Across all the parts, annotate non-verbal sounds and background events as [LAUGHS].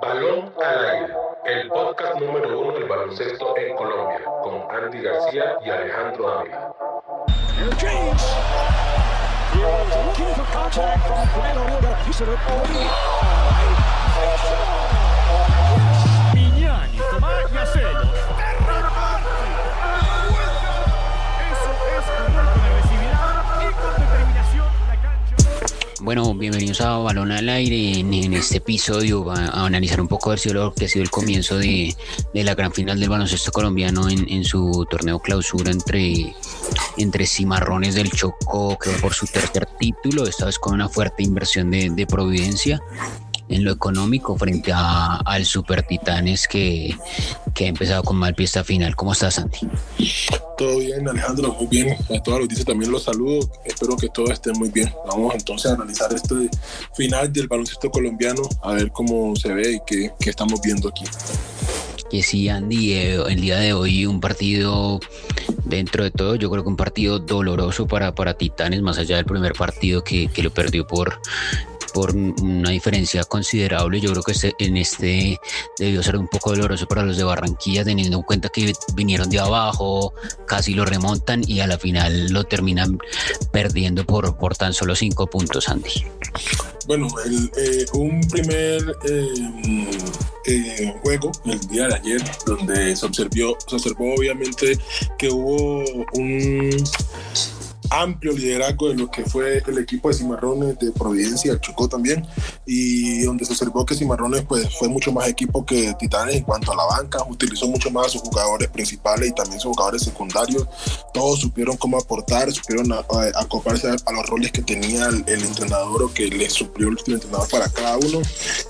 Balón al aire, el podcast número uno del baloncesto en Colombia, con Andy García y Alejandro Ávila. Bueno, bienvenidos a Balón al Aire. En, este episodio va a analizar un poco lo que ha sido el comienzo de, la gran final del baloncesto colombiano en, su torneo clausura entre, entre Cimarrones del Chocó, que va por su tercer título, esta vez con una fuerte inversión de, de Providencia en lo económico frente a, al Super Titanes que, que ha empezado con mal pie final. ¿Cómo estás, Santi? Todo bien, Alejandro, muy bien. A todos los dice también los saludo. Espero que todo esté muy bien. Vamos entonces a analizar este final del baloncesto colombiano, a ver cómo se ve y qué, qué estamos viendo aquí. Que sí, Andy, eh, el día de hoy un partido dentro de todo, yo creo que un partido doloroso para, para Titanes, más allá del primer partido que, que lo perdió por por una diferencia considerable. Yo creo que este, en este debió ser un poco doloroso para los de Barranquilla, teniendo en cuenta que vinieron de abajo, casi lo remontan y a la final lo terminan perdiendo por, por tan solo cinco puntos, Andy. Bueno, eh, un primer eh, eh, juego el día de ayer, donde se observó, se observó obviamente que hubo un amplio liderazgo de lo que fue el equipo de Cimarrones de Providencia, Chocó también, y donde se observó que Cimarrones pues, fue mucho más equipo que Titanes en cuanto a la banca, utilizó mucho más a sus jugadores principales y también sus jugadores secundarios, todos supieron cómo aportar, supieron acoplarse a, los roles que tenía el, entrenador o que le suplió el entrenador para cada uno,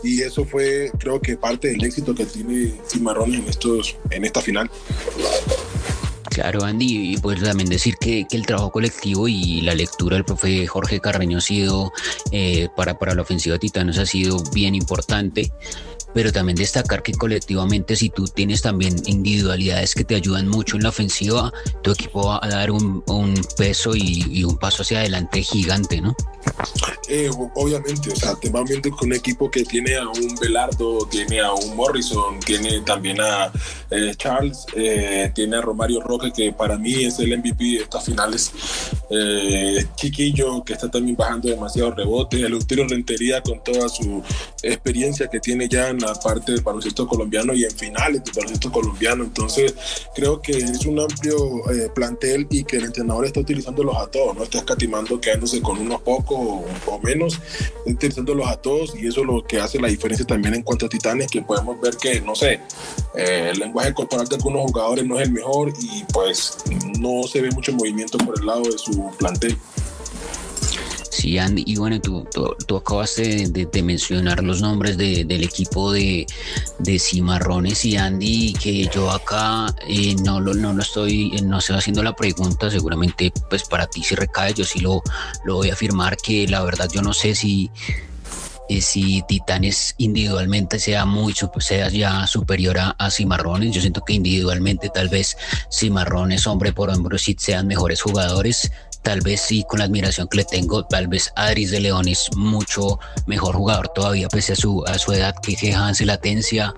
y eso fue creo que parte del éxito que tiene Cimarrones en, estos, en esta final. Claro, Andy, y pues también decir que, el trabajo colectivo y la lectura del profe Jorge Carreño ha sido, eh, para, para la ofensiva de Titanos, ha sido bien importante pero también destacar que colectivamente si tú tienes también individualidades que te ayudan mucho en la ofensiva, tu equipo va a dar un, peso y, un paso hacia adelante gigante, ¿no? Eh, obviamente, o sea, te van viendo con un equipo que tiene a un Belardo, tiene a un Morrison, tiene también a eh, Charles, eh, tiene a Romario Roque, que para mí es el MVP de estas finales. Chiquillo, que está también bajando demasiado rebote, el Utero Rentería con toda su experiencia que tiene ya la parte del baloncesto colombiano y en finales del baloncesto colombiano. Entonces, creo que es un amplio eh, plantel y que el entrenador está utilizándolos a todos, no está escatimando quedándose con unos pocos o, menos, está utilizándolos a todos y eso es lo que hace la diferencia también en cuanto a Titanes, que podemos ver que, no sé, eh, el lenguaje corporal de algunos jugadores no es el mejor y pues no se ve mucho movimiento por el lado de su plantel. Sí, Andy, y bueno, tú, tú, acabaste de, mencionar los nombres del equipo de, de Cimarrones y Andy, que yo acá eh, no, lo, no estoy, eh, no estoy haciendo la pregunta, seguramente pues para ti si recae, yo sí lo, lo voy a afirmar que la verdad yo no sé si eh, si Titanes individualmente sea muy sea ya superior a, a, Cimarrones. Yo siento que individualmente tal vez Cimarrones hombre por hombre sí sean mejores jugadores tal vez sí con la admiración que le tengo, tal vez Adris de León es mucho mejor jugador todavía pese a su, a su edad que, que Hansel Latencia,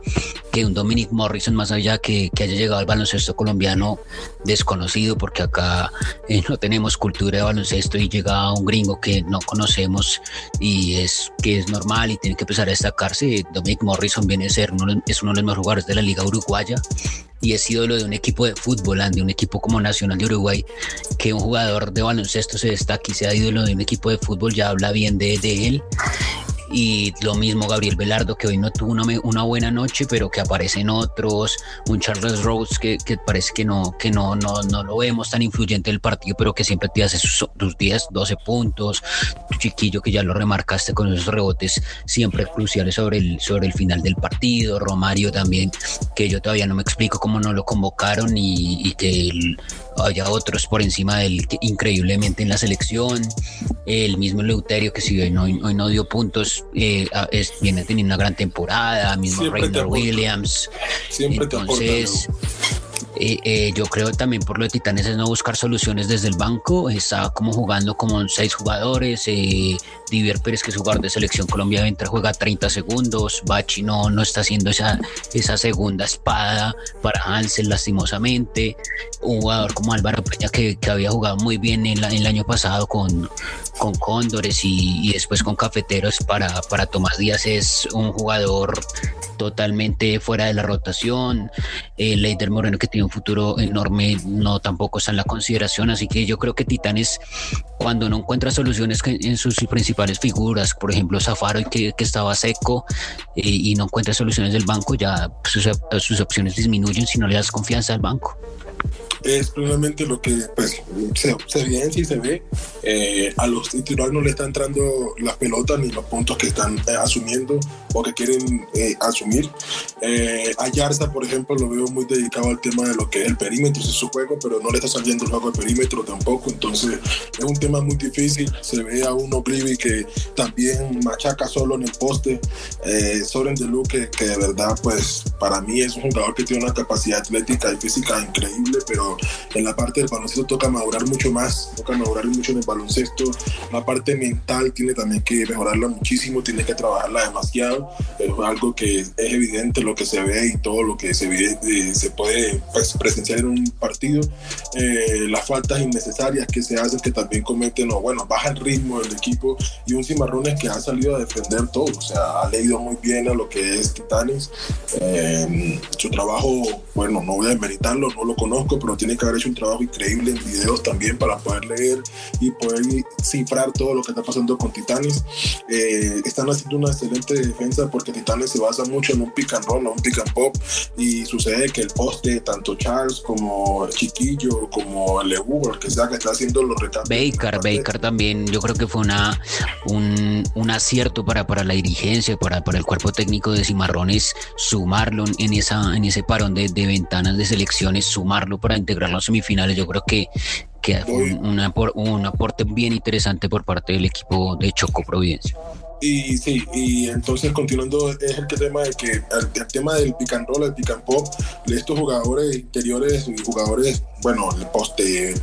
que un Dominic Morrison más allá que, que haya llegado al baloncesto colombiano desconocido porque acá eh, no tenemos cultura de baloncesto y llega un gringo que no conocemos y es que es normal y tiene que empezar a destacarse. Dominic Morrison viene a ser uno, es uno de los mejores jugadores de la liga uruguaya y es ídolo de un equipo de fútbol, de un equipo como Nacional de Uruguay, que un jugador de baloncesto se destaque y sea ídolo de un equipo de fútbol, ya habla bien de, de él y lo mismo Gabriel Velardo, que hoy no tuvo una, una buena noche, pero que aparecen otros, un Charles Rose que, que, parece que no, que no, no, no lo vemos tan influyente el partido, pero que siempre te hace sus, 10, 12 puntos, tu chiquillo que ya lo remarcaste con esos rebotes siempre cruciales sobre el, sobre el final del partido, Romario también, que yo todavía no me explico cómo no lo convocaron y, y que haya otros por encima de él increíblemente en la selección, el mismo Leuterio que si hoy no, hoy no dio puntos, eh, viene teniendo una gran temporada, mismo Rainer Williams. Siempre Entonces, Eh, eh, yo creo también por lo de Titanes es no buscar soluciones desde el banco. Está como jugando como seis jugadores. Eh, Divier Pérez, que es jugador de selección Colombia, entra, juega 30 segundos. Bachi no, no está haciendo esa, esa segunda espada para Hansel, lastimosamente. Un jugador como Álvaro Peña, que, había jugado muy bien en, el año pasado con, con Cóndores y, y, después con Cafeteros para, para Tomás Díaz, es un jugador totalmente fuera de la rotación. Eh, Leider Moreno, que tiene un futuro enorme, no tampoco está en la consideración. Así que yo creo que Titanes, cuando no encuentra soluciones en sus principales figuras, por ejemplo, Zafaro, que, que estaba seco eh, y no encuentra soluciones del banco, ya sus, sus opciones disminuyen si no le das confianza al banco es plenamente lo que pues, se, se evidencia y se ve. Eh, a los titulares no le está entrando las pelotas ni los puntos que están eh, asumiendo o que quieren eh, asumir. Eh, a Yarza, por ejemplo, lo veo muy dedicado al tema de lo que es el perímetro, es su juego, pero no le está saliendo el juego de perímetro tampoco. Entonces es un tema muy difícil. Se ve a uno Clivi que también machaca solo en el poste. Eh, Soren de Luque, que de verdad, pues para mí es un jugador que tiene una capacidad atlética y física increíble, pero en la parte del baloncesto toca madurar mucho más, toca madurar mucho en el baloncesto. La parte mental tiene también que mejorarla muchísimo, tiene que trabajarla demasiado. Es algo que es evidente lo que se ve y todo lo que se, ve, eh, se puede pues, presenciar en un partido. Eh, las faltas innecesarias que se hacen, que también cometen, o bueno, baja el ritmo del equipo. Y un Cimarrones que ha salido a defender todo, o sea, ha leído muy bien a lo que es Titanes. Eh, su trabajo, bueno, no voy a demeritarlo, no lo conozco, pero tiene que haber hecho un trabajo increíble en videos también para poder leer y poder cifrar todo lo que está pasando con Titanes. Eh, están haciendo una excelente defensa porque Titanes se basa mucho en un pick and roll, un pick and pop y sucede que el poste, tanto Charles como Chiquillo, como Lebu, el que sea que está haciendo los recambios. Baker, Baker también, yo creo que fue una, un, un acierto para, para la dirigencia, para, para el cuerpo técnico de Cimarrones, sumarlo en, esa, en ese parón de, de ventanas de selecciones, sumarlo para integrar las semifinales. Yo creo que, que fue un, un, aporte bien interesante por parte del equipo de Choco Providencia. Y sí, y entonces continuando es el tema de que el, tema del pick and roll, el pick and pop, estos jugadores interiores y jugadores, bueno, el poste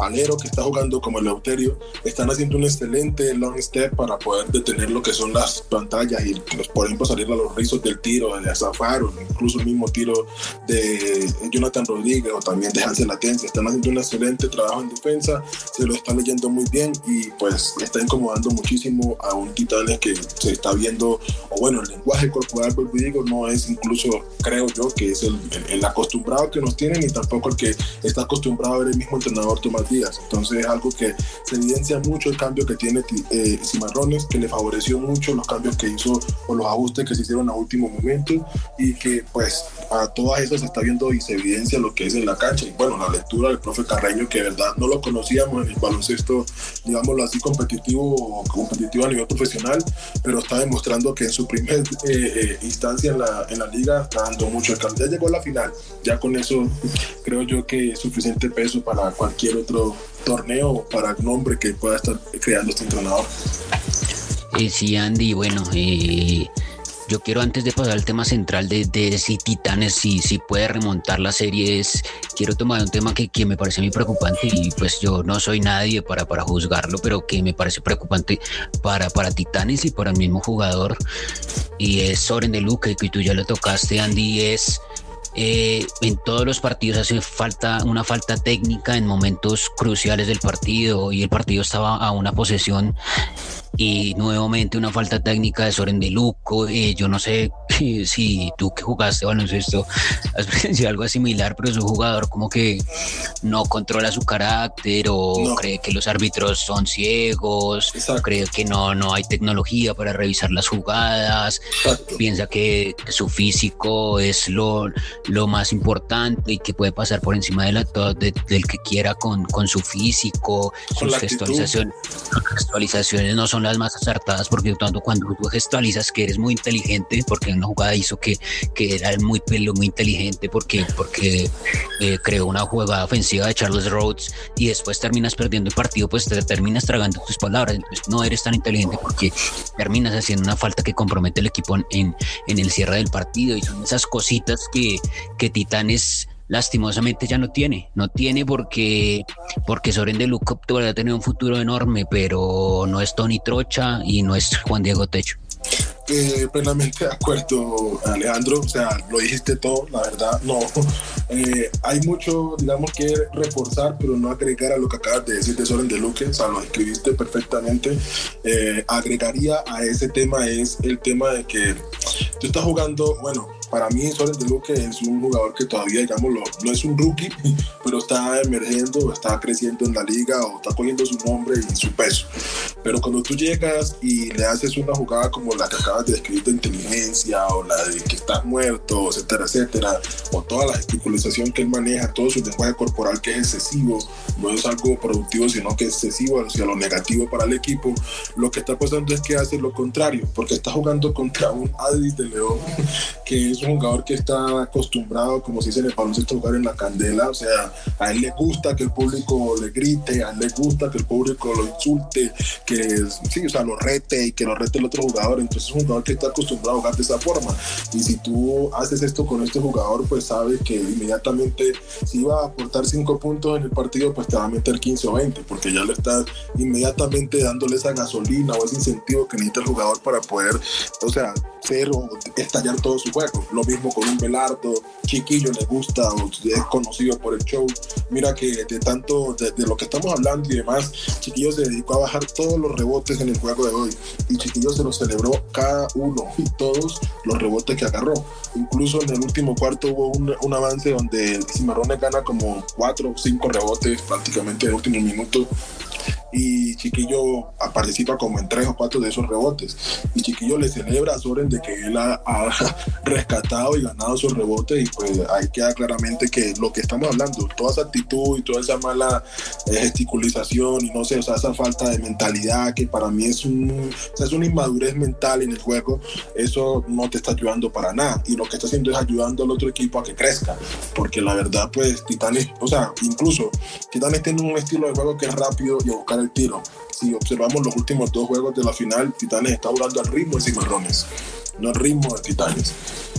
alero que está jugando como el Euterio, están haciendo un excelente long step para poder detener lo que son las pantallas y por ejemplo salir a los rizos del tiro de Azafar o incluso el mismo tiro de Jonathan Rodríguez o también de Hansel Latencia. Están haciendo un excelente trabajo en defensa, se lo están leyendo muy bien y pues está incomodando muchísimo a un titán que se está viendo, o bueno, el lenguaje corporal, pues digo, no es incluso, creo yo, que es el, el, el, acostumbrado que nos tienen y tampoco el que está acostumbrado a ver el mismo entrenador Tomás Díaz. Entonces es algo que se evidencia mucho el cambio que tiene eh, Cimarrones, que le favoreció mucho los cambios que hizo o los ajustes que se hicieron a último momento y que pues a todas esas se está viendo y se evidencia lo que es en la cancha. Y bueno, la lectura del profe Carreño, que de verdad no lo conocíamos en el baloncesto, digámoslo así, competitivo, competitivo a nivel profesional, pero está demostrando que en su primer eh, eh, instancia en la, en la, liga está dando mucho Ya llegó a la final, ya con eso creo yo que es suficiente peso para cualquier otro torneo o para el nombre que pueda estar creando este entrenador. Eh, sí, Andy, bueno, eh, yo quiero antes de pasar al tema central de, de si Titanes, si, si puede remontar las series, quiero tomar un tema que, que, me parece muy preocupante y pues yo no soy nadie para, para juzgarlo, pero que me parece preocupante para, para Titanes y para el mismo jugador y es Soren de Luca que tú ya lo tocaste Andy, es... Eh, en todos los partidos hace falta una falta técnica en momentos cruciales del partido y el partido estaba a una posesión y nuevamente una falta técnica de Soren de Luco. Eh, yo no sé [LAUGHS] si tú que jugaste baloncesto has [LAUGHS] presenciado algo similar, pero es un jugador como que no controla su carácter o no. cree que los árbitros son ciegos, Exacto. cree que no, no hay tecnología para revisar las jugadas, Exacto. piensa que, que, su físico es lo, lo más importante y que puede pasar por encima de la, de, del que quiera con, con su físico, con sus gestualizaciones, gestualizaciones. No son las más acertadas porque tanto cuando tú gestualizas que eres muy inteligente, porque una jugada hizo que, que era muy pelo, muy inteligente porque, porque eh, creó una jugada ofensiva de Charles Rhodes y después terminas perdiendo el partido, pues te terminas tragando tus palabras, entonces no eres tan inteligente porque terminas haciendo una falta que compromete el equipo en, en el cierre del partido. Y son esas cositas que, que Titanes lastimosamente ya no tiene, no tiene porque, porque Soren de Luca todavía tener un futuro enorme, pero no es Tony Trocha y no es Juan Diego Techo. Eh, plenamente de acuerdo, Alejandro. O sea, lo dijiste todo, la verdad. No, eh, hay mucho, digamos, que reforzar, pero no agregar a lo que acabas de decir de Soren de Luque. O sea, lo escribiste perfectamente. Eh, agregaría a ese tema es el tema de que tú estás jugando, bueno, para mí Soren de Luque es un jugador que todavía, digamos, no es un rookie, [LAUGHS] pero está emergiendo, está creciendo en la liga o está cogiendo su nombre y su peso. Pero cuando tú llegas y le haces una jugada como la que acabas de describir de inteligencia o la de que estás muerto, etcétera, etcétera, o toda la gesticulación que él maneja, todo su lenguaje corporal que es excesivo, no es algo productivo, sino que es excesivo hacia lo negativo para el equipo, lo que está pasando es que hace lo contrario, porque está jugando contra un Adis de León, [LAUGHS] que es un jugador que está acostumbrado, como se dice en el baloncesto, jugar en la candela. O sea, a él le gusta que el público le grite, a él le gusta que el público lo insulte, que sí, o sea, lo rete y que lo rete el otro jugador. Entonces es un jugador que está acostumbrado a jugar de esa forma. Y si tú haces esto con este jugador, pues sabe que inmediatamente si va a aportar 5 puntos en el partido, pues te va a meter 15 o 20, porque ya le estás inmediatamente dándole esa gasolina o ese incentivo que necesita el jugador para poder, o sea, ser o estallar todo su juego. Lo mismo con un Belardo, Chiquillo le gusta o es conocido por el show. Mira que de tanto, de, lo que estamos hablando y demás, Chiquillo se dedicó a bajar todos los rebotes en el juego de hoy. Y Chiquillo se los celebró cada uno y todos los rebotes que agarró. Incluso en el último cuarto hubo un, avance donde Cimarrones gana como cuatro o cinco rebotes prácticamente en el último minuto y Chiquillo participa como en tres o cuatro de esos rebotes. Y Chiquillo le celebra a Soren de que él ha, [LAUGHS] rescatado y ganado esos rebotes y pues ahí queda claramente que lo que estamos hablando, toda esa actitud y toda esa mala eh, gesticulización y no sé, o sea, esa falta de mentalidad que para mí es, un, es una inmadurez mental en el juego, eso no te está ayudando para nada y lo que está haciendo es ayudando al otro equipo a que crezca, porque la verdad pues Titanes, o sea, incluso Titanes tiene un estilo de juego que es rápido y a buscar el tiro. Si observamos los últimos dos juegos de la final, Titanes está jugando al ritmo de Cimarrones, no al ritmo de Titanes.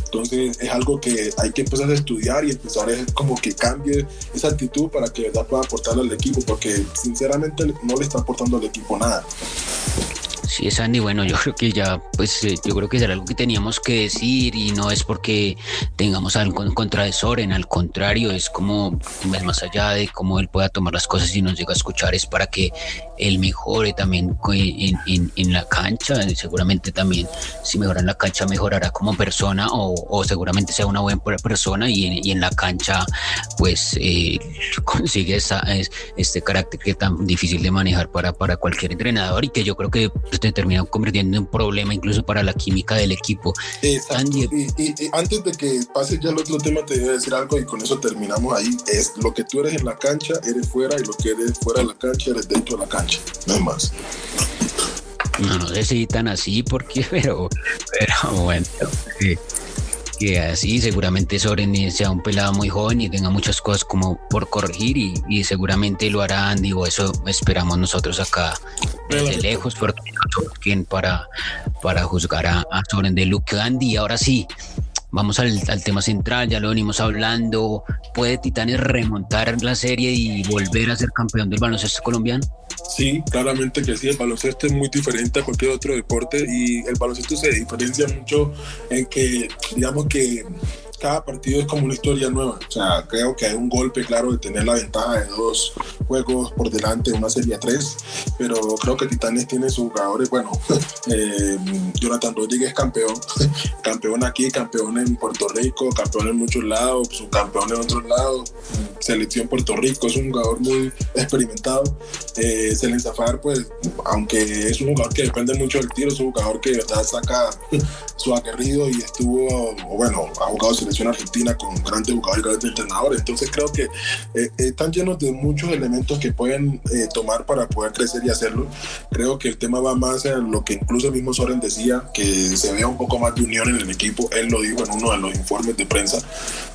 Entonces es algo que hay que empezar a estudiar y empezar a como que cambie esa actitud para que pueda aportarle al equipo, porque sinceramente no le está aportando al equipo nada. Sí, Sandy, bueno, yo [LAUGHS] creo que ya, pues eh, yo creo que era algo que teníamos que decir y no es porque tengamos algo en contra de Soren, al contrario, es como, es más allá de cómo él pueda tomar las cosas y nos llega a escuchar, es para que él mejore también en, la cancha, seguramente también si mejora en la cancha mejorará como persona o, seguramente sea una buena persona y, en la cancha pues eh, consigue esa, este carácter que es tan difícil de manejar para, para cualquier entrenador y que yo creo que pues, se termina convirtiendo en un problema incluso para la química del equipo. Exacto. Y, antes de que pase ya el otro tema, te voy a decir algo y con eso terminamos ahí. Es lo que tú eres en la cancha, eres fuera y lo que eres fuera de la cancha, eres dentro de la cancha. No es más. No, no sé si tan así, porque, [LAUGHS] pero, pero bueno que así seguramente Soren sea un pelado muy joven y tenga muchas cosas como por corregir y, seguramente lo hará Andy o eso esperamos nosotros acá desde lejos por quien para, para juzgar a, Soren de Luke Andy. Ahora sí, vamos al, tema central, ya lo venimos hablando. ¿Puede Titanes remontar la serie y volver a ser campeón del baloncesto colombiano? Sí, claramente que sí, el baloncesto es muy diferente a cualquier otro deporte y el baloncesto se diferencia mucho en que, digamos que cada partido es como una historia nueva. O sea, creo que hay un golpe claro de tener la ventaja de dos juegos por delante de una serie 3, pero creo que Titanes tiene sus jugadores. Bueno, [LAUGHS] eh, Jonathan Rodríguez es campeón, [LAUGHS] campeón aquí, campeón en Puerto Rico, campeón en muchos lados, subcampeón en otros lados, selección Puerto Rico, es un jugador muy experimentado. Eh, Selen Zafar, pues, aunque es un jugador que depende mucho del tiro, es un jugador que de verdad saca [LAUGHS] su aguerrido y estuvo, bueno, ha jugado selección argentina con grandes jugadores grandes entrenadores. Entonces creo que eh, están llenos de muchos elementos que pueden eh, tomar para poder crecer y hacerlo. Creo que el tema va más en lo que incluso el mismo Soren decía, que se vea un poco más de unión en el equipo. Él lo dijo en uno de los informes de prensa,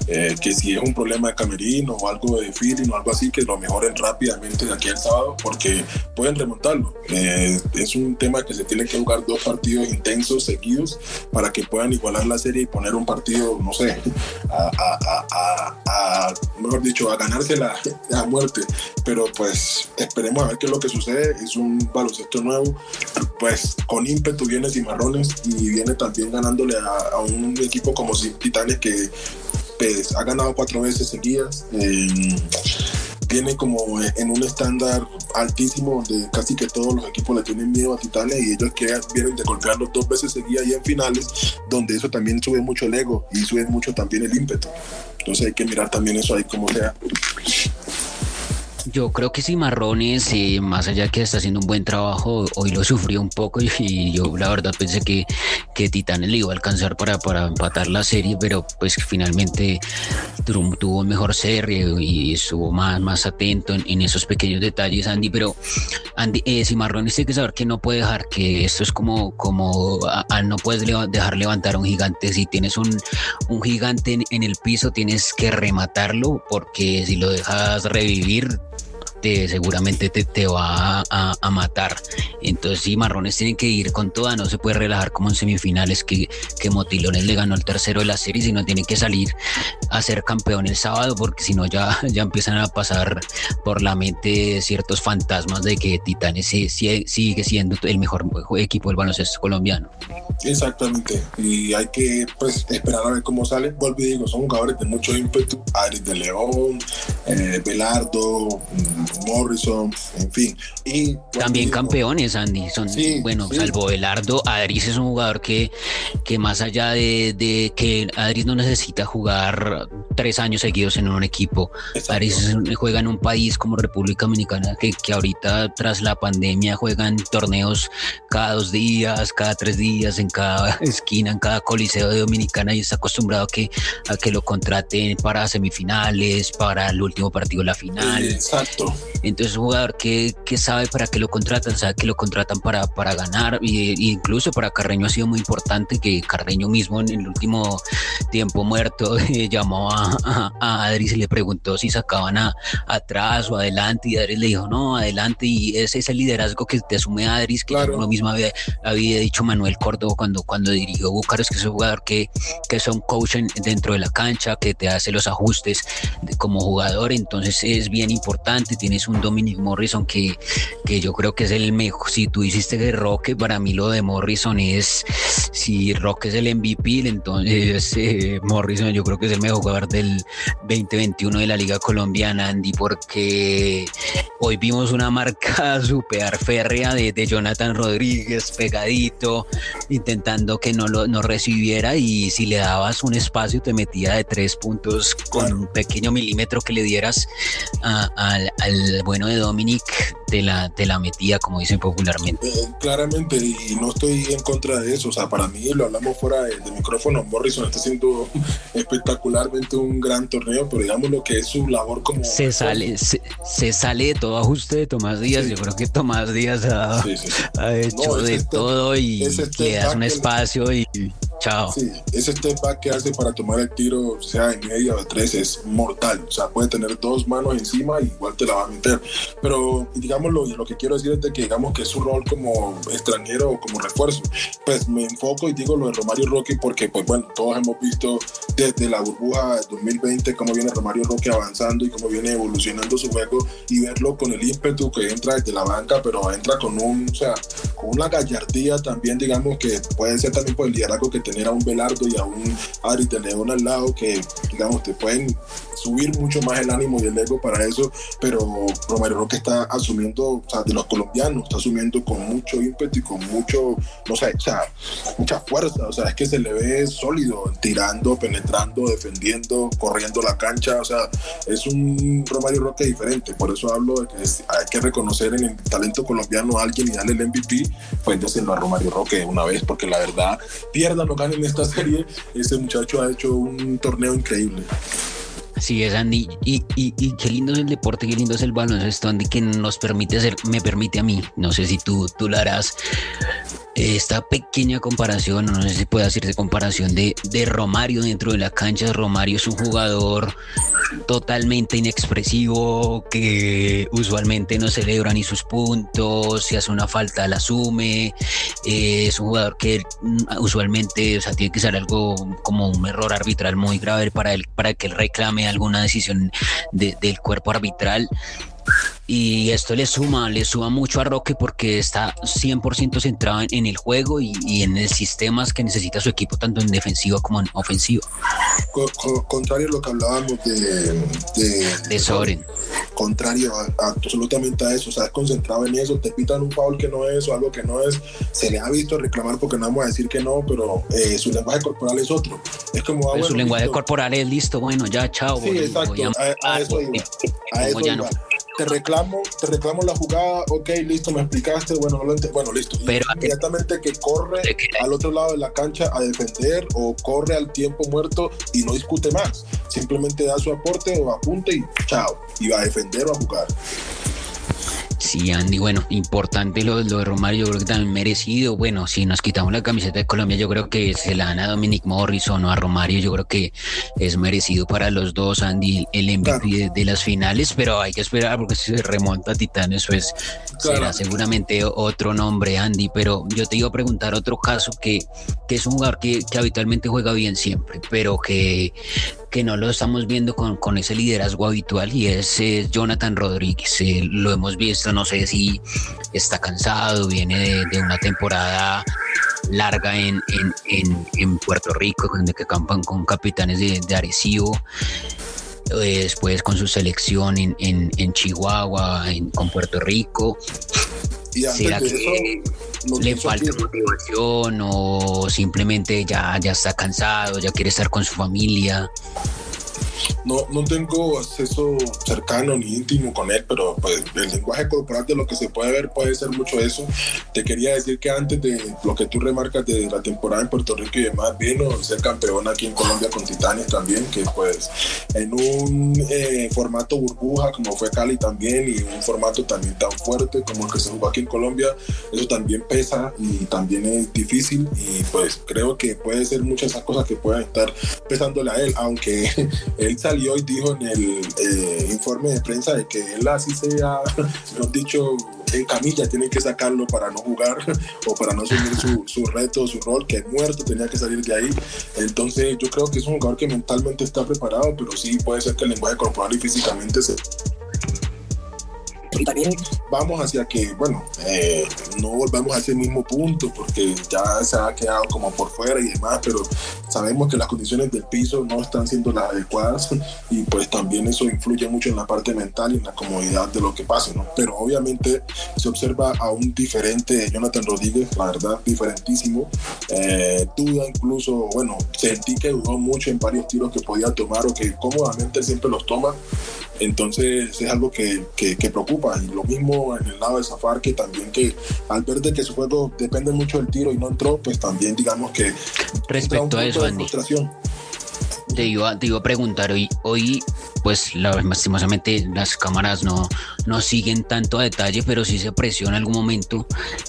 eh, que si es un problema de camerino o algo de feeling o algo así, que lo mejoren rápidamente de aquí al sábado porque pueden remontarlo. Eh, es un tema que se tiene que jugar dos partidos intensos seguidos para que puedan igualar la serie y poner un partido, no sé, a, mejor dicho, a ganarse la, la muerte. Pero pues esperemos a ver qué es lo que sucede. Es un baloncesto nuevo, pues con ímpetu viene Cimarrones y viene también ganándole a, un equipo como Titanes que pues, ha ganado cuatro veces seguidas. Eh, tiene como en un estándar altísimo donde casi que todos los equipos le tienen miedo a Titanes y ellos que vienen de golpearlo dos veces seguidas y en finales, donde eso también sube mucho el ego y sube mucho también el ímpetu. Entonces hay que mirar también eso ahí como sea. Yo creo que Cimarrones, eh, más allá que está haciendo un buen trabajo, hoy lo sufrió un poco y, yo la verdad pensé que, que Titanes le iba a alcanzar para, para empatar la serie, pero pues finalmente tuvo, tuvo mejor serie y estuvo más, más atento en, esos pequeños detalles, Andy. Pero Andy, eh, Cimarrones tiene que saber que no puede dejar que esto es como, como no puedes dejar levantar a un gigante. Si tienes un, un gigante en el piso, tienes que rematarlo porque si lo dejas revivir, seguramente te, te va a, matar. Entonces sí, Marrones tienen que ir con toda, no se puede relajar como en semifinales que, que Motilones le ganó el tercero de la serie, sino tienen que salir a ser campeón el sábado, porque si no ya, [LAUGHS] ya empiezan a pasar por la mente ciertos fantasmas de que Titanes sigue siendo el mejor equipo del baloncesto colombiano. Exactamente, y hay que pues esperar a ver cómo sale. Vuelvo digo, son jugadores de mucho ímpetu, de León, eh, Morrison, en fin. Y También campeones, Andy. Son, bueno, salvo Belardo, Adris es un jugador que, que más allá de, que Adris no necesita jugar tres años seguidos en un equipo, Adris juega en un país como República Dominicana que, que ahorita tras la pandemia juegan torneos cada dos días, cada tres días, en cada esquina, en cada coliseo de Dominicana y está acostumbrado a que, a que lo contraten para semifinales, para el último partido de la final. Exacto. Entonces, un jugador que, que, sabe para qué lo contratan, sabe que lo contratan para, para ganar, y, incluso para Carreño ha sido muy importante que Carreño mismo en el último tiempo muerto [LAUGHS] llamó a, a, Adris y le preguntó si sacaban a, atrás o adelante, y Adris le dijo, no, adelante, y ese es el liderazgo que te asume Adris, que lo mismo había, había, dicho Manuel Córdoba cuando, cuando dirigió Bucaros, que es un jugador que, que es un coach dentro de la cancha, que te hace los ajustes como jugador, entonces es bien importante, tienes un Dominic Morrison que, que yo creo que es el mejor. Si tú hiciste de Roque, para mí lo de Morrison es, si Roque es el MVP, entonces eh, Morrison yo creo que es el mejor jugador del 2021 de la Liga Colombiana, Andy, porque hoy vimos una marca [LAUGHS] super férrea de, de Jonathan Rodríguez pegadito, intentando que no lo no recibiera y si le dabas un espacio te metía de tres puntos con un pequeño milímetro que le dieras al, al bueno de Dominic te la, te la metía, como dicen popularmente. Eh, claramente, y no estoy en contra de eso. O sea, para mí, lo hablamos fuera de, micrófono, Morrison está haciendo [LAUGHS] espectacularmente un gran torneo, pero digamos lo que es su labor como... Se sale, se, sale de todo ajuste de Tomás Díaz. Yo creo que Tomás Díaz ha, hecho de todo y le das un espacio y chao. Sí, ese step back que hace para tomar el tiro, sea en media o de tres, es mortal. O sea, puede tener dos manos encima y igual te la va a meter. Pero digamos lo, lo que quiero decir es que digamos que es su rol como extranjero o como refuerzo. Pues me enfoco y digo lo de Romario Roque porque pues bueno, todos hemos visto desde la burbuja de 2020 cómo viene Romario Roque avanzando y cómo viene evolucionando su juego y verlo con el ímpetu que entra desde la banca, pero entra con un, o sea, con una gallardía también, digamos que puede ser también por el liderazgo que tener a un Belardo y a un Ari de León al lado que, digamos, te pueden subir mucho más el ánimo y el ego para eso, pero Romario Roque está asumiendo, o sea, de los colombianos, está asumiendo con mucho ímpetu y con mucho, no sé, o sea, mucha fuerza, o sea, es que se le ve sólido, tirando, penetrando, defendiendo, corriendo la cancha, o sea, es un Romario Roque diferente, por eso hablo de que hay que reconocer en el talento colombiano a alguien y darle el MVP, pues decirlo a Romario Roque una vez, porque la verdad, pierdan o ganen esta serie, ese muchacho ha hecho un torneo increíble. Sí, es Andy. Y, y, y, qué lindo es el deporte, qué lindo es el baloncesto, Andy, que nos permite hacer, me permite a mí, no sé si tú, tú lo harás, esta pequeña comparación, no sé si puede decirse comparación de, de Romario dentro de la cancha. Romario es un jugador totalmente inexpresivo que usualmente no celebra ni sus puntos, si hace una falta la asume, eh, es un jugador que mm, usualmente o sea, tiene que ser algo como un error arbitral muy grave para, él, para que él reclame alguna decisión del cuerpo arbitral y esto le suma, le suma mucho a Roque porque está 100% centrado en, el juego y, en el sistemas que necesita su equipo, tanto en defensivo como en ofensivo. contrario a lo que hablábamos de, de, Soren. Contrario absolutamente a eso, o sea, es concentrado en eso, te pitan un foul que no es o algo que no es, se le ha visto reclamar porque no vamos a decir que no, pero eh, su lenguaje corporal es otro. Es como, ah, su lenguaje corporal es listo, bueno, ya, chao. Sí, exacto, a, eso iba. A eso iba te reclamo, te reclamo la jugada, ok, listo, me explicaste, bueno, no lo bueno, listo. Pero inmediatamente que corre al otro lado de la cancha a defender o corre al tiempo muerto y no discute más. Simplemente da su aporte o apunte y chao. Y va a defender o a jugar. Sí, Andy, bueno, importante lo, de Romario, yo creo que también merecido. Bueno, si nos quitamos la camiseta de Colombia, yo creo que se la dan a Dominic Morrison o a Romario, yo creo que es merecido para los dos, Andy, el MVP de, las finales, pero hay que esperar porque si se remonta a Titán, eso es, será seguramente otro nombre, Andy. Pero yo te iba a preguntar otro caso que, que es un jugador que, que habitualmente juega bien siempre, pero que que no lo estamos viendo con, con ese liderazgo habitual y es, Jonathan Rodríguez. Eh, lo hemos visto, no sé si está cansado, viene de, una temporada larga en, en, en, Puerto Rico, donde que campan con capitanes de, de Arecibo después con su selección en, en, Chihuahua, con Puerto Rico. ¿Será que le falta motivación o simplemente ya, ya está cansado, ya quiere estar con su familia? No, no tengo acceso cercano ni íntimo con él, pero pues el lenguaje corporal de lo que se puede ver puede ser mucho eso. Te quería decir que antes de lo que tú remarcas de la temporada en Puerto Rico y demás, vino ser campeón aquí en Colombia con Titanes también, que pues en un eh, formato burbuja como fue Cali también y un formato también tan fuerte como el que se jugó aquí en Colombia, eso también pesa y también es difícil y pues creo que puede ser muchas esas cosas que puedan estar pesándole a él, aunque [LAUGHS] él salió y dijo en el eh, informe de prensa de que él así sea, [LAUGHS] mejor dicho, en camilla, tienen que sacarlo para no jugar [LAUGHS] o para no asumir su, su reto, su rol, que muerto tenía que salir de ahí. Entonces yo creo que es un jugador que mentalmente está preparado, pero sí puede ser que el lenguaje corporal y físicamente se también vamos hacia que, bueno, eh, no volvamos a ese mismo punto porque ya se ha quedado como por fuera y demás, pero sabemos que las condiciones del piso no están siendo las adecuadas y pues también eso influye mucho en la parte mental y en la comodidad de lo que pasa, ¿no? Pero obviamente se observa a un diferente Jonathan Rodríguez, la verdad, diferentísimo. Eh, duda incluso, bueno, sentí que dudó mucho en varios tiros que podía tomar o que cómodamente siempre los toma. Entonces es algo que, que, preocupa. Y lo mismo en el lado de Zafar, que también que al ver de que su juego depende mucho del tiro y no entró, pues también digamos que... Respecto a eso, Andy. Te iba, te iba a preguntar hoy, hoy pues lastimosamente las cámaras no, no siguen tanto a detalle, pero sí se apreció en algún momento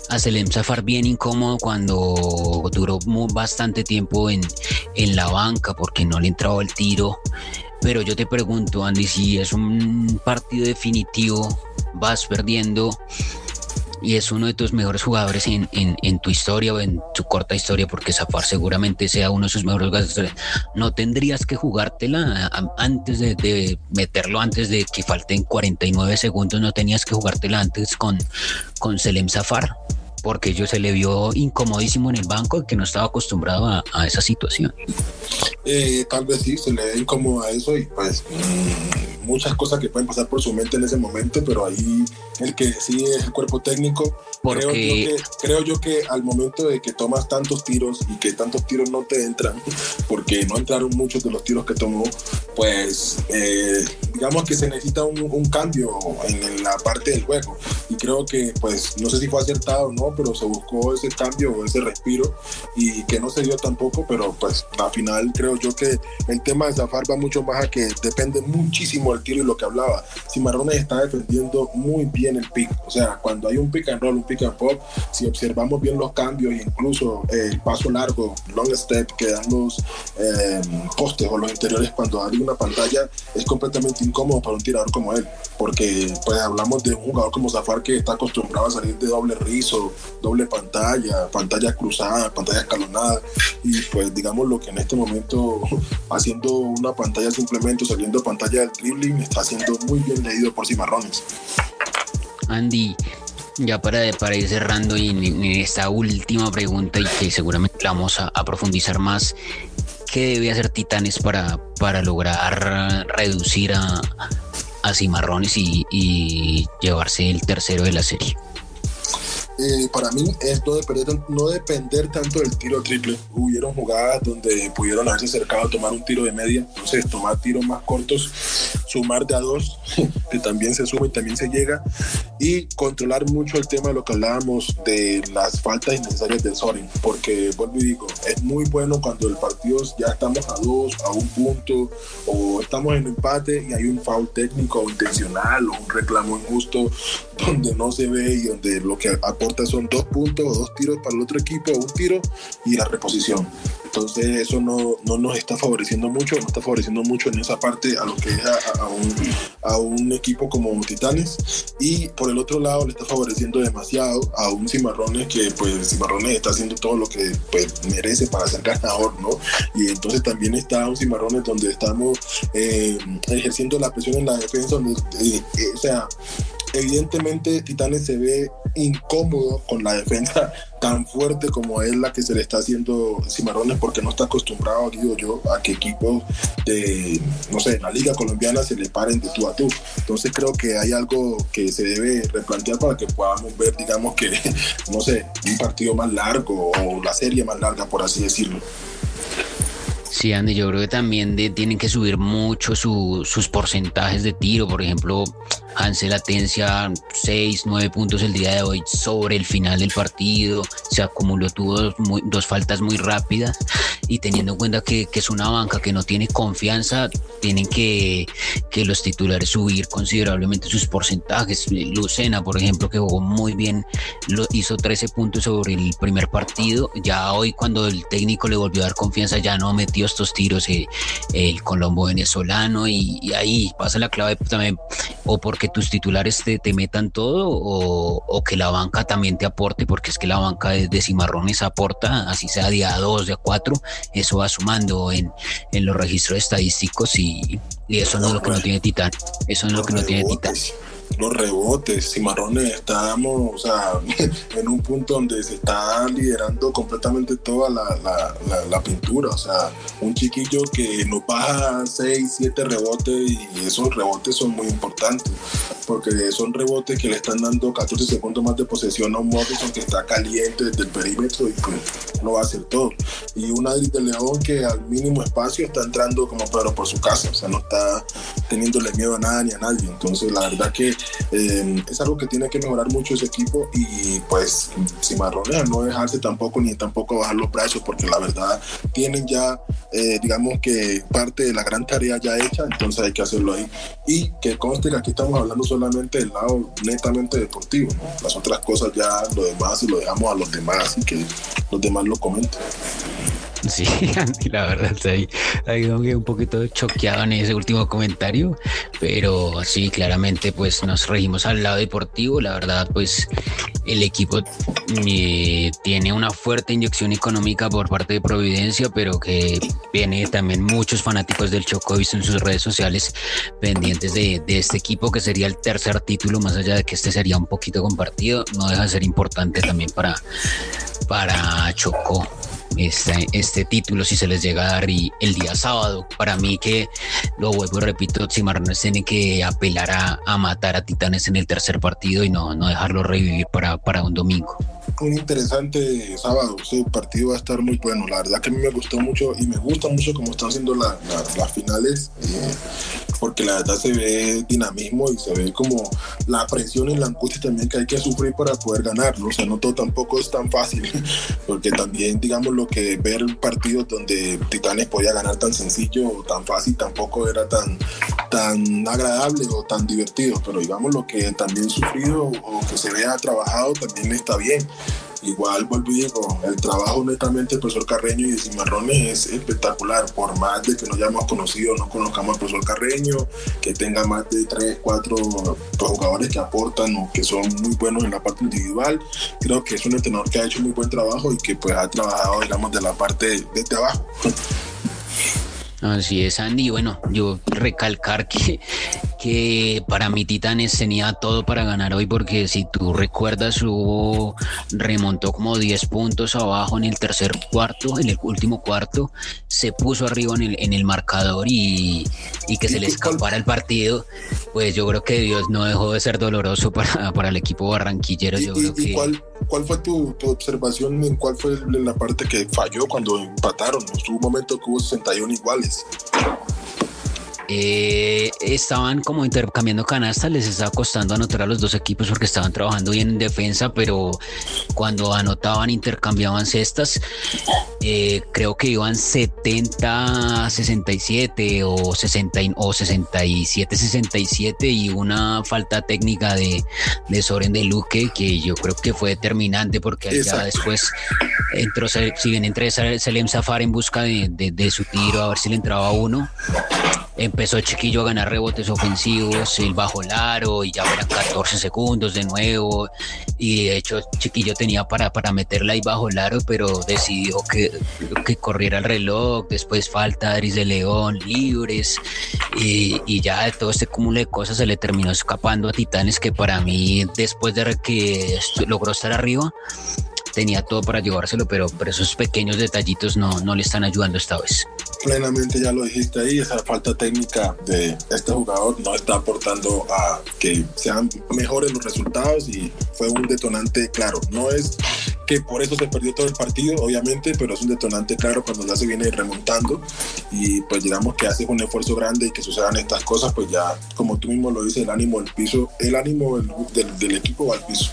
a Selem Zafar bien incómodo cuando duró bastante tiempo en, en la banca porque no le entraba el tiro. Pero yo te pregunto, Andy, si es un partido definitivo, vas perdiendo y es uno de tus mejores jugadores en, tu historia o en tu corta historia, porque Zafar seguramente sea uno de sus mejores jugadores, no tendrías que jugártela antes de, meterlo, antes de que falten 49 segundos, no tenías que jugártela antes con, con Selem Zafar porque yo se le vio incomodísimo en el banco que no estaba acostumbrado a, esa situación. Eh, tal vez sí, se le ve incómodo a eso y pues mm, muchas cosas que pueden pasar por su mente en ese momento, pero ahí el que sí es el cuerpo técnico. Porque... Creo, yo que, creo yo que al momento de que tomas tantos tiros y que tantos tiros no te entran, porque no entraron muchos de los tiros que tomó, pues eh, digamos que se necesita un, cambio en, la parte del juego. Y creo que, pues, no sé si fue acertado o no, pero se buscó ese cambio, ese respiro, y que no se dio tampoco, pero pues al final creo yo que el tema de Zafar va mucho más a que depende muchísimo del tiro y lo que hablaba. Cimarrones está defendiendo muy bien el pick. O sea, cuando hay un pick and roll, un pick and pop, si observamos bien los cambios incluso el paso largo, long step que dan los eh, postes o los interiores cuando hay una pantalla, es completamente incómodo para un tirador como él. Porque pues hablamos de un jugador como Zafar que está acostumbrado a salir de doble rizo, doble pantalla, pantalla cruzada, pantalla escalonada. Y pues digamos lo que en este momento [LAUGHS] haciendo una pantalla simplemente, saliendo pantalla del dribbling, está siendo muy bien leído por Cimarrones. Andy, ya para, para ir cerrando y en, esta última pregunta y que seguramente la vamos a, profundizar más, ¿qué debe hacer Titanes para, para lograr reducir a, a Cimarrones y, y llevarse el tercero de la serie? Eh, para mí es no depender, no depender tanto del tiro triple. Hubieron jugadas donde pudieron haberse acercado a tomar un tiro de media, entonces tomar tiros más cortos, sumar de a dos, [LAUGHS] que también se suma y también se llega, y controlar mucho el tema de lo que hablábamos de las faltas innecesarias del Sorin, porque vuelvo y digo, es muy bueno cuando el partido ya estamos a dos, a un punto, o estamos en empate y hay un foul técnico o intencional o un reclamo injusto donde no se ve y donde lo que aporta son dos puntos o dos tiros para el otro equipo, un tiro y la reposición. Entonces eso no, no, nos está favoreciendo mucho, no está favoreciendo mucho en esa parte a lo que es a, un, a, un, equipo como Titanes y por el otro lado le está favoreciendo demasiado a un Cimarrones que pues Cimarrones está haciendo todo lo que pues merece para ser ganador, ¿no? Y entonces también está un Cimarrones donde estamos eh, ejerciendo la presión en la defensa, donde, eh, eh, o sea, evidentemente Titanes se ve incómodo con la defensa tan fuerte como es la que se le está haciendo Cimarrones porque no está acostumbrado, digo yo, a que equipos de, no sé, la liga colombiana se le paren de tú a tú. Entonces creo que hay algo que se debe replantear para que podamos ver, digamos que, no sé, un partido más largo o la serie más larga, por así decirlo. Sí, Andy, yo creo que también tienen que subir mucho sus porcentajes de tiro. Por ejemplo, Hansel Atencia, 6, 9 puntos el día de hoy sobre el final del partido. Se acumuló, tuvo dos, faltas muy rápidas. Y teniendo en cuenta que, es una banca que no tiene confianza, tienen que, que los titulares subir considerablemente sus porcentajes. Lucena, por ejemplo, que jugó muy bien, lo, hizo 13 puntos sobre el primer partido. Ya hoy, cuando el técnico le volvió a dar confianza, ya no metió estos tiros eh, el Colombo venezolano. Y, y, ahí pasa la clave también, que tus titulares te, te metan todo o, que la banca también te aporte, porque es que la banca de, Cimarrones aporta, así sea día 2, día 4, eso va sumando en, en los registros estadísticos y, y eso no es lo que no tiene Titán, eso no es lo que no tiene Titán los rebotes. Cimarrones estamos o sea, [LAUGHS] en un punto donde se está liderando completamente toda la, la, pintura. O sea, un chiquillo que nos baja 6, 7 rebotes y esos rebotes son muy importantes porque son rebotes que le están dando 14 segundos más de posesión a un Morrison que está caliente desde el perímetro y pues va a hacer todo. Y un Adri de León que al mínimo espacio está entrando como Pedro por su casa, o sea, no está teniéndole miedo a nada ni a nadie. Entonces, la verdad que eh, es algo que tiene que mejorar mucho ese equipo y pues Cimarrones no dejarse tampoco ni tampoco bajar los brazos porque la verdad tienen ya, eh, digamos que parte de la gran tarea ya hecha, entonces hay que hacerlo ahí. Y que conste que aquí estamos hablando solamente del lado netamente deportivo, las otras cosas ya lo demás y lo dejamos a los demás y que los demás lo comenten. Sí, [LAUGHS] la verdad estoy ahí un poquito choqueado en ese último comentario, pero sí, claramente pues nos regimos al lado deportivo, la verdad pues el equipo eh, tiene una fuerte inyección económica por parte de Providencia, pero que viene también muchos fanáticos del Choco, visto en sus redes sociales pendientes de, de este equipo que sería el tercer título, más allá de que este sería un poquito compartido, no deja de ser importante también para, para Chocó este, este título si se les llega a dar y el día sábado. Para mí que, lo vuelvo y repito, Cimarrones tiene que apelar a, a, matar a Titanes en el tercer partido y no, no dejarlo revivir para, para un domingo. Un interesante sábado, ese partido va a estar muy bueno. La verdad que a mí me gustó mucho y me gusta mucho cómo están haciendo las finales. Eh, porque la verdad se ve dinamismo y se ve como la presión y la angustia también que hay que sufrir para poder ganar, ¿no? O sea, no todo tampoco es tan fácil, [LAUGHS] porque también, digamos, lo que ver partidos donde Titanes podía ganar tan sencillo o tan fácil tampoco era tan, tan agradable o tan divertido, pero digamos lo que también sufrido o que se vea trabajado también está bien. Igual, vuelvo y digo, el trabajo netamente del profesor Carreño y de Cimarrones es espectacular, por más de que no hayamos conocido, no conozcamos al profesor Carreño, que tenga más de 3, 4 jugadores que aportan o que son muy buenos en la parte individual, creo que es un entrenador que ha hecho muy buen trabajo y que pues ha trabajado, digamos, de la parte de abajo. Así es, Andy. Bueno, yo recalcar que, que para mí Titanes tenía todo para ganar hoy, porque si tú recuerdas, hubo, remontó como 10 puntos abajo en el tercer cuarto, en el último cuarto, se puso arriba en el, en el marcador y, y que se le escapara el partido, pues yo creo que Dios no dejó de ser doloroso para, para el equipo barranquillero. Yo creo que... cuál, cuál, fue tu, tu, observación en cuál fue la parte que falló cuando empataron? Hubo un momento que hubo 61 iguales. Eh, estaban como intercambiando canastas, les estaba costando anotar a los dos equipos porque estaban trabajando bien en defensa, pero cuando anotaban intercambiaban cestas. Eh, creo que iban 70 67 o 60 o 67 67 y una falta técnica de, de Soren de Luque que yo creo que fue determinante porque ya después entró, si bien entré Selem Zafar en busca de, de, de su tiro a ver si le entraba uno empezó Chiquillo a ganar rebotes ofensivos, el bajo Laro y ya eran 14 segundos de nuevo. Y de hecho Chiquillo tenía para, para meterla ahí bajo Laro, pero decidió que, que corriera el reloj. Después falta Adris de León, libres. Y, y, ya de todo este cúmulo de cosas se le terminó escapando a Titanes que para mí después de que logró estar arriba tenía todo para llevárselo, pero, pero esos pequeños detallitos no, no le están ayudando esta vez. Plenamente ya lo dijiste ahí, esa falta técnica de este jugador no está aportando a que sean mejores los resultados y fue un detonante claro. No es que por eso se perdió todo el partido, obviamente, pero es un detonante claro cuando ya se viene remontando y pues digamos que haces un esfuerzo grande y que sucedan estas cosas, pues ya, como tú mismo lo dices, el ánimo del piso, el ánimo del, del, del equipo va al piso.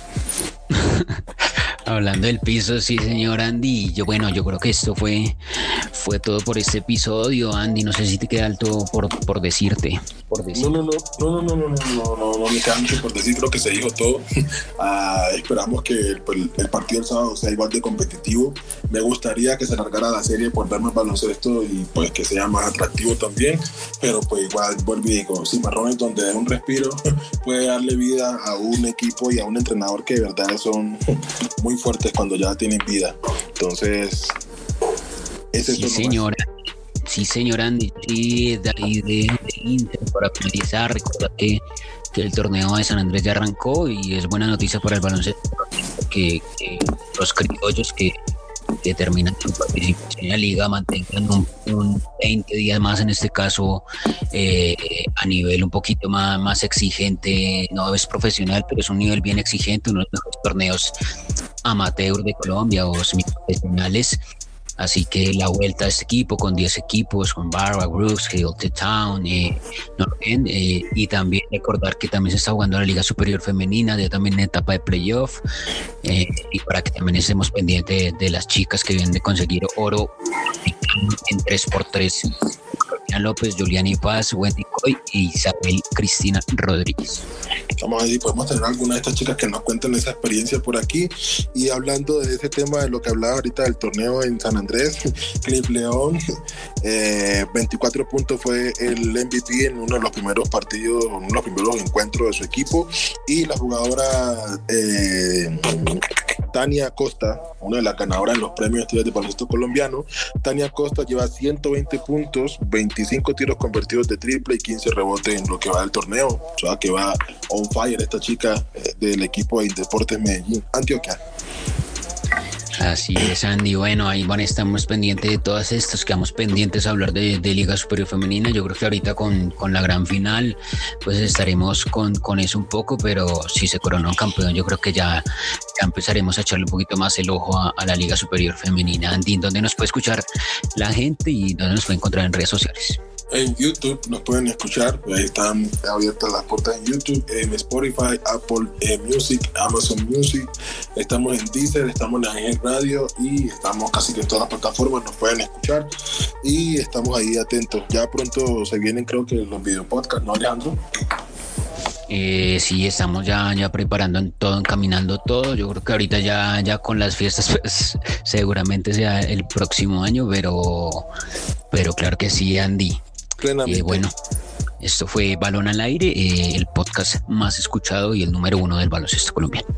[LAUGHS] Hablando del piso, sí, señor Andy. Yo, bueno, yo creo que esto fue, fue todo por este episodio, Andy. No sé si te queda alto por, por decirte. Por decir. No, no, no, no, no, no, no, no, no, no me queda mucho por decir. Creo que se dijo todo. uh, esperamos que el, el, partido del sábado sea igual de competitivo. Me gustaría que se alargara la serie por ver más baloncesto y pues que sea más atractivo también. Pero pues igual, vuelvo y digo, Cimarrones donde un respiro puede darle vida a un fuertes cuando ya tienen vida. Entonces, ese sí, es señora. Sí, señor Andy, sí, de ahí de, de, Inter para finalizar, recordar que, que, el torneo de San Andrés ya arrancó y es buena noticia para el baloncesto que, que los criollos que, que terminan su participación en la liga mantengan un, un 20 días más en este caso eh, a nivel un poquito más, más exigente, no es profesional, pero es un nivel bien exigente, uno de los mejores torneos amateur de Colombia o semiprofesionales. Así que la vuelta a este equipo con 10 equipos, con Barba, Brooks, Hill, Town, eh, eh, y también recordar que también se está jugando la Liga Superior Femenina, ya también en etapa de playoff, eh, y para que también estemos pendientes de, de, las chicas que vienen de conseguir oro en 3x3. Julián López, Juliani Paz, Wendy Coy y Isabel Cristina Rodríguez. Vamos a ver si podemos tener alguna de estas chicas que nos cuenten esa experiencia por aquí. Y hablando de ese tema, de lo que hablaba ahorita del torneo en San Andrés, Cliff León, eh, 24 puntos fue el MVP en uno de los primeros partidos, uno de los primeros encuentros de su equipo. Y la jugadora eh, Tania Costa, una de las ganadoras en los premios de baloncesto colombiano, Tania Costa lleva 120 puntos, 25 tiros convertidos de triple y 15 rebotes en lo que va del torneo. O sea que va on fire esta chica eh, del equipo de Deportes Medellín, Antioquia. Así es, Andy. Bueno, ahí van, estamos pendientes de todas estas, quedamos pendientes a hablar de, de, Liga Superior Femenina. Yo creo que ahorita con, con la gran final, pues estaremos con, con, eso un poco, pero si se coronó campeón, yo creo que ya, empezaremos a echarle un poquito más el ojo a, a, la Liga Superior Femenina. Andy, ¿dónde nos puede escuchar la gente y dónde nos puede encontrar en redes sociales? En YouTube nos pueden escuchar. Ahí están abiertas las puertas en YouTube, en Spotify, Apple eh, Music, Amazon Music. Estamos en Deezer, estamos en Radio y estamos casi que en todas las plataformas. Nos pueden escuchar y estamos ahí atentos. Ya pronto se vienen, creo que los video podcasts, ¿no, Alejandro? Eh, sí, estamos ya, ya preparando todo, encaminando todo. Yo creo que ahorita ya, ya con las fiestas, [LAUGHS] pues seguramente sea el próximo año, pero, pero claro que sí, Andy. Plenamente. Eh, bueno, esto fue Balón al Aire, eh, el podcast más escuchado y el número uno del baloncesto colombiano.